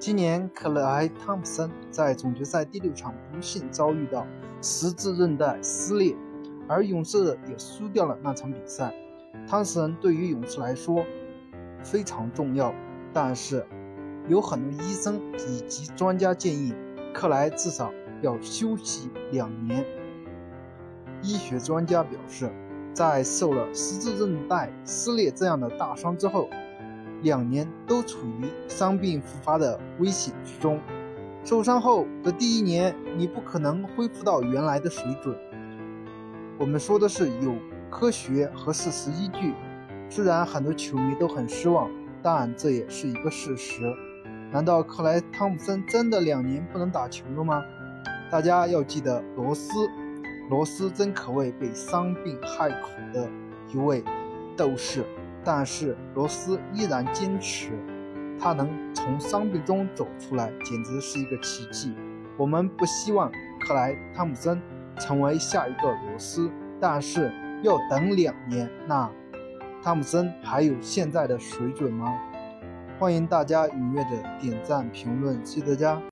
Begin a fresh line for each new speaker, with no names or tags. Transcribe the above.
今年克莱·汤普森在总决赛第六场不幸遭遇到十字韧带撕裂，而勇士也输掉了那场比赛。汤普森对于勇士来说非常重要，但是有很多医生以及专家建议克莱至少要休息两年。医学专家表示，在受了十字韧带撕裂这样的大伤之后。两年都处于伤病复发的危险之中。受伤后的第一年，你不可能恢复到原来的水准。我们说的是有科学和事实依据。虽然很多球迷都很失望，但这也是一个事实。难道克莱·汤普森真的两年不能打球了吗？大家要记得罗斯，罗斯真可谓被伤病害苦的一位斗士。但是罗斯依然坚持，他能从伤病中走出来，简直是一个奇迹。我们不希望克莱·汤普森成为下一个罗斯，但是要等两年，那汤普森还有现在的水准吗？欢迎大家踊跃的点赞评论，谢谢大家。